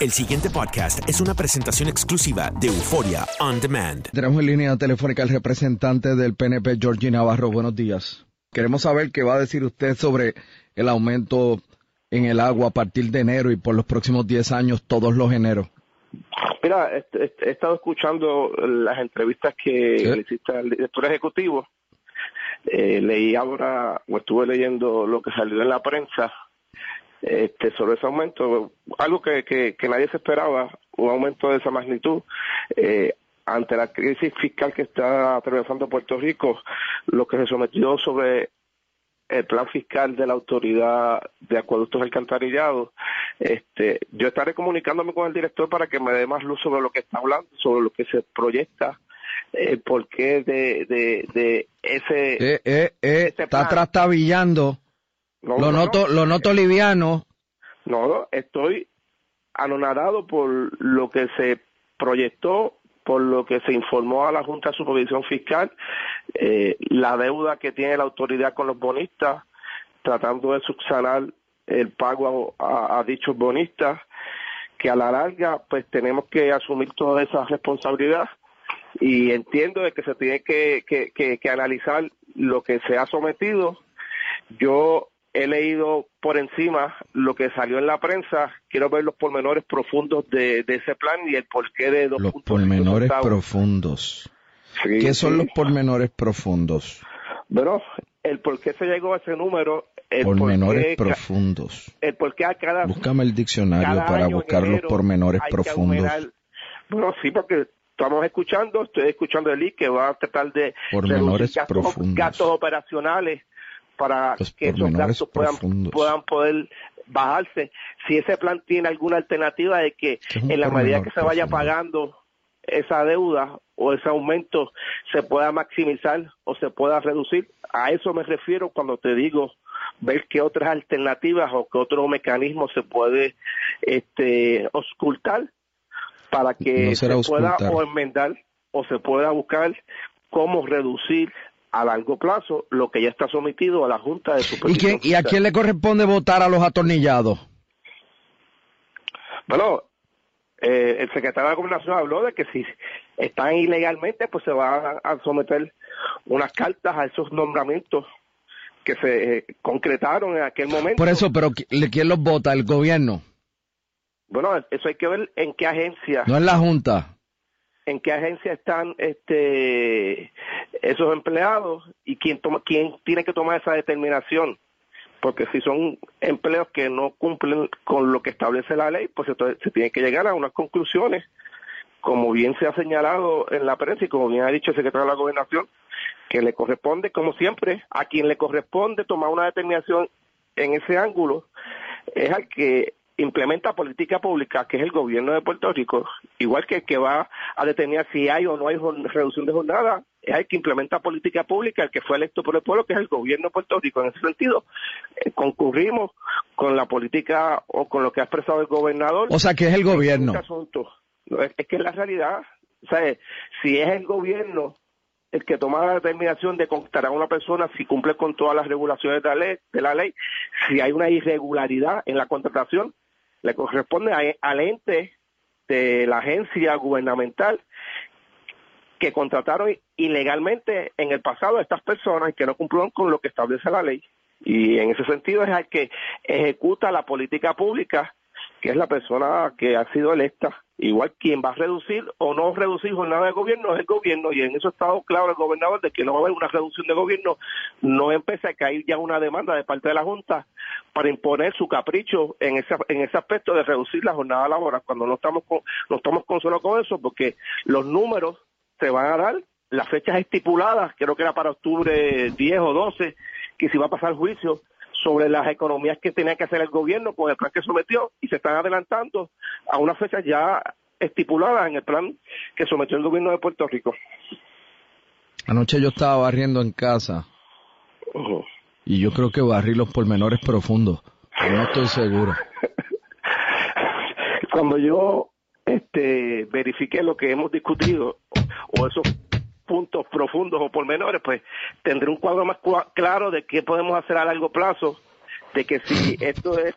El siguiente podcast es una presentación exclusiva de Euforia On Demand. Tenemos en línea telefónica al representante del PNP, Georgie Navarro. Buenos días. Queremos saber qué va a decir usted sobre el aumento en el agua a partir de enero y por los próximos 10 años, todos los eneros. Mira, he, he- he estado escuchando las entrevistas que Sí. le hiciste al director ejecutivo. Eh, leí ahora, o estuve leyendo lo que salió en la prensa este, sobre ese aumento, algo que, que, que nadie se esperaba, un aumento de esa magnitud. Eh, ante la crisis fiscal que está atravesando Puerto Rico, lo que se sometió sobre el plan fiscal de la autoridad de acueductos alcantarillados. Este, yo estaré comunicándome con el director para que me dé más luz sobre lo que está hablando, sobre lo que se proyecta, el porqué de, de, de ese... Eh, eh, eh, está plan. trastabillando. No, Lo no, noto, no. lo noto liviano. No, no, estoy anonadado por lo que se proyectó, por lo que se informó a la Junta de Supervisión Fiscal, eh, la deuda que tiene la autoridad con los bonistas, tratando de subsanar el pago a, a- a dichos bonistas, que a la larga pues tenemos que asumir toda esa responsabilidad y entiendo de que se tiene que, que, que- que analizar lo que se ha sometido. Yo he leído por encima lo que salió en la prensa, quiero ver los pormenores profundos de, de ese plan y el porqué de dos Los pormenores profundos. Sí, ¿Qué son sí. los pormenores profundos? Bueno, el por qué se llegó a ese número, el Pormenores por qué, ca- profundos. el por qué a cada Búscame el diccionario para buscar los pormenores profundos. Bueno, sí, porque estamos escuchando, estoy escuchando el I que va a tratar de Pormenores profundos. gastos operacionales para Los que esos gastos puedan, profundos. puedan poder bajarse. Si ese plan tiene alguna alternativa de que ¿Qué es un en la medida que se vaya profundo? pagando esa deuda o ese aumento se pueda maximizar o se pueda reducir. A eso me refiero cuando te digo ver qué otras alternativas o qué otro mecanismo se puede este ocultar para que No se pueda o enmendar o se pueda buscar cómo reducir a largo plazo lo que ya está sometido a la Junta de ¿Y, Supervisión quién, ¿Y a quién le corresponde votar a los atornillados? Bueno, eh, el secretario de Gobernación habló de que si están ilegalmente, pues se van a, someter unas cartas a esos nombramientos que se eh, concretaron en aquel momento. Por eso, pero ¿qui- ¿quién los vota? ¿El gobierno? Bueno, eso hay que ver en qué agencia, No es la Junta. en qué agencia están este esos empleados y quién toma, quién tiene que tomar esa determinación. Porque si son empleos que no cumplen con lo que establece la ley, pues entonces se tiene que llegar a unas conclusiones como bien se ha señalado en la prensa y como bien ha dicho el secretario de la Gobernación, que le corresponde, como siempre, a quien le corresponde tomar una determinación en ese ángulo, es al que implementa política pública, que es el gobierno de Puerto Rico, igual que el que va a determinar si hay o no hay reducción de jornada, es el que implementa política pública, el que fue electo por el pueblo, que es el gobierno de Puerto Rico. En ese sentido, eh, concurrimos con la política o con lo que ha expresado el gobernador. O sea, que es el gobierno. Es, es que es la realidad. O sea, si es el gobierno el que toma la determinación de contratar a una persona si cumple con todas las regulaciones de la ley, de la ley. si hay una irregularidad en la contratación, le corresponde al ente de la agencia gubernamental que contrataron ilegalmente en el pasado a estas personas y que no cumplieron con lo que establece la ley. Y en ese sentido es el que ejecuta la política pública, que es la persona que ha sido electa Igual quien va a reducir o no reducir jornada de gobierno es el gobierno y en eso ha estado claro el gobernador de que no va a haber una reducción de gobierno. No empieza a caer ya una demanda de parte de la Junta para imponer su capricho en ese, en ese aspecto de reducir la jornada laboral cuando no estamos con, no estamos consolos con eso porque los números se van a dar, las fechas estipuladas, creo que era para octubre 10 o 12, que si va a pasar juicio, sobre las economías que tenía que hacer el gobierno con el plan que sometió y se están adelantando a una fecha ya estipulada en el plan que sometió el gobierno de Puerto Rico. Anoche yo estaba barriendo en casa y yo creo que barrí los pormenores profundos, no estoy seguro. Cuando yo este, verifiqué lo que hemos discutido o esos puntos profundos o pormenores, pues tendré un cuadro más claro de qué podemos hacer a largo plazo, de que si esto es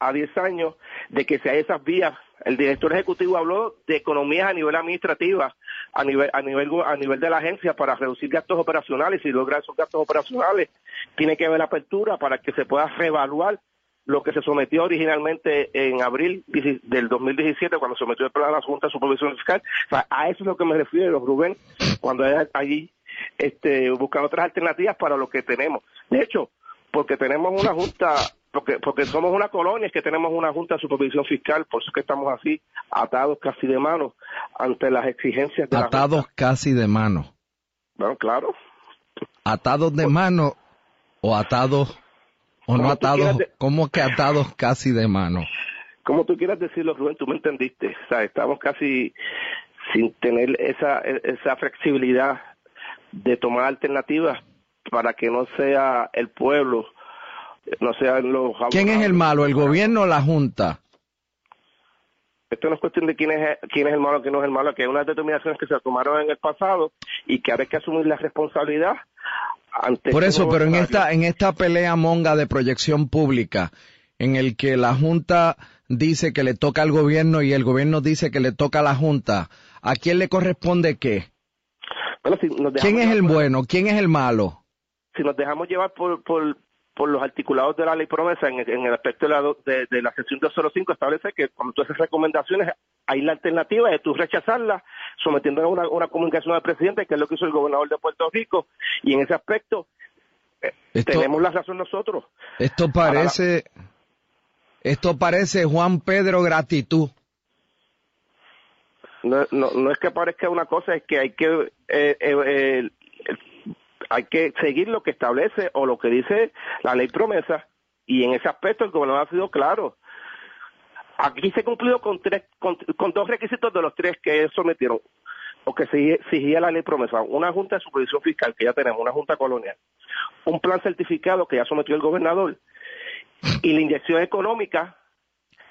a 10 años, de que si hay esas vías, el director ejecutivo habló de economías a nivel administrativa, a nivel, a nivel, a nivel de la agencia para reducir gastos operacionales, y logra esos gastos operacionales, tiene que haber apertura para que se pueda reevaluar lo que se sometió originalmente en abril del 2017, cuando se sometió el plan a la Junta de Supervisión Fiscal. a eso es lo que me refiero, Rubén, cuando allí este, buscar otras alternativas para lo que tenemos. De hecho, porque tenemos una Junta, porque, porque somos una colonia, es que tenemos una Junta de Supervisión Fiscal, por eso es que estamos así, atados casi de mano ante las exigencias de Atados casi de mano. Bueno, claro. ¿Atados de mano o atados o no atados, ¿cómo que atados casi de mano? Como tú quieras decirlo, Rubén, tú me entendiste. O sea, estamos casi sin tener esa, esa flexibilidad de tomar alternativas para que no sea el pueblo, no sean los... ¿Quién es el malo, el gobierno o la Junta? Esto no es cuestión de quién es, quién es el malo, quién no es el malo, que hay unas determinaciones que se tomaron en el pasado y que ahora hay que asumir la responsabilidad por eso, pero en esta, en esta pelea monga de proyección pública, en el que la Junta dice que le toca al gobierno y el gobierno dice que le toca a la Junta, ¿a quién le corresponde qué? ¿Quién es el bueno? ¿Quién es el malo? Si nos dejamos llevar por, por, por los articulados de la ley promesa en, el aspecto de la, de, de la sección 205 establece que cuando tú haces recomendaciones hay la alternativa de tú rechazarla sometiendo a una, una, comunicación al presidente que es lo que hizo el gobernador de Puerto Rico. Y en ese aspecto eh, tenemos la razón nosotros. Esto parece esto parece Juan Pedro gratitud. No, no, no es que parezca una cosa es que hay que eh, eh, hay que seguir lo que establece o lo que dice la ley promesa y en ese aspecto el gobernador ha sido claro. Aquí se ha cumplido con, tres, con, dos requisitos de los tres que sometieron o que exigía la ley promesa. Una junta de supervisión fiscal que ya tenemos, una junta colonial, un plan certificado que ya sometió el gobernador y la inyección económica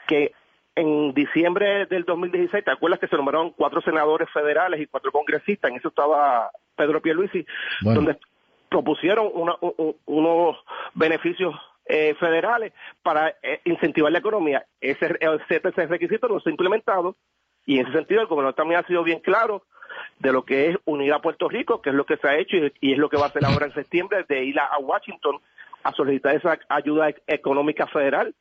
que en diciembre del 2016, ¿te acuerdas que se nombraron cuatro senadores federales y cuatro congresistas? En eso estaba Pedro Pierluisi, donde propusieron unos beneficios eh, federales para eh, incentivar la economía. Ese, ese, requisito no se ha implementado y en ese sentido el gobernador también ha sido bien claro de lo que es unir a Puerto Rico, que es lo que se ha hecho y, es lo que va a hacer ahora en septiembre, de ir a Washington a solicitar esa ayuda e-, económica federal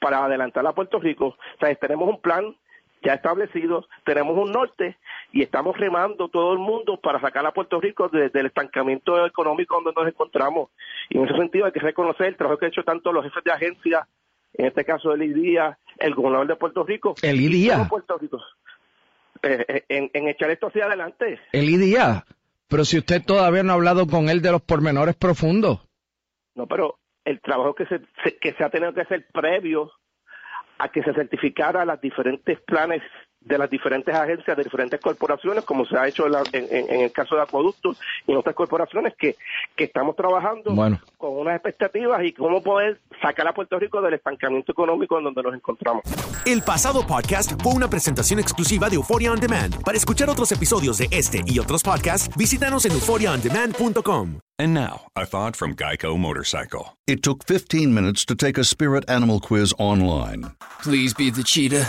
para adelantar a Puerto Rico. O sea, tenemos un plan ya establecido, tenemos un norte y estamos remando todo el mundo para sacar a Puerto Rico desde el estancamiento económico donde nos encontramos. Y en ese sentido hay que reconocer el trabajo que han hecho tanto los jefes de agencia, en este caso el IDIA, el gobernador de Puerto Rico. El IDIA. Puerto Rico, eh, eh, en, en echar esto hacia adelante. El IDIA. Pero si usted todavía no ha hablado con él de los pormenores profundos. No, pero el trabajo que se, que se ha tenido que hacer previo a que se certificara las diferentes planes de las diferentes agencias, de diferentes corporaciones, como se ha hecho en, el caso de acueductos y en otras corporaciones que, que estamos trabajando con unas expectativas y cómo poder sacar a Puerto Rico del estancamiento económico en donde nos encontramos. El pasado podcast fue una presentación exclusiva de Euphoria On Demand. Para escuchar otros episodios de este y otros podcasts, visítanos en euphoriaondemand.com. And now, a thought from Geico Motorcycle. It took 15 minutes to take a spirit animal quiz online. Please be the cheetah.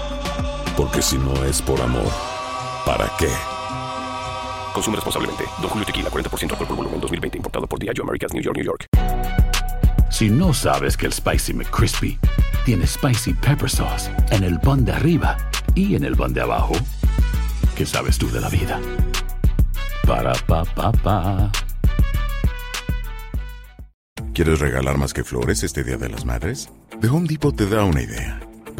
porque si no es por amor, ¿para qué? Consume responsablemente. Don Julio Tequila, 40% alcohol por volumen, 2020. Importado por Diageo Americas, New York, New York. Si no sabes que el Spicy McCrispy tiene Spicy Pepper Sauce en el pan de arriba y en el pan de abajo, ¿qué sabes tú de la vida? Para, pa, pa, pa. ¿Quieres regalar más que flores este Día de las Madres? The Home Depot te da una idea.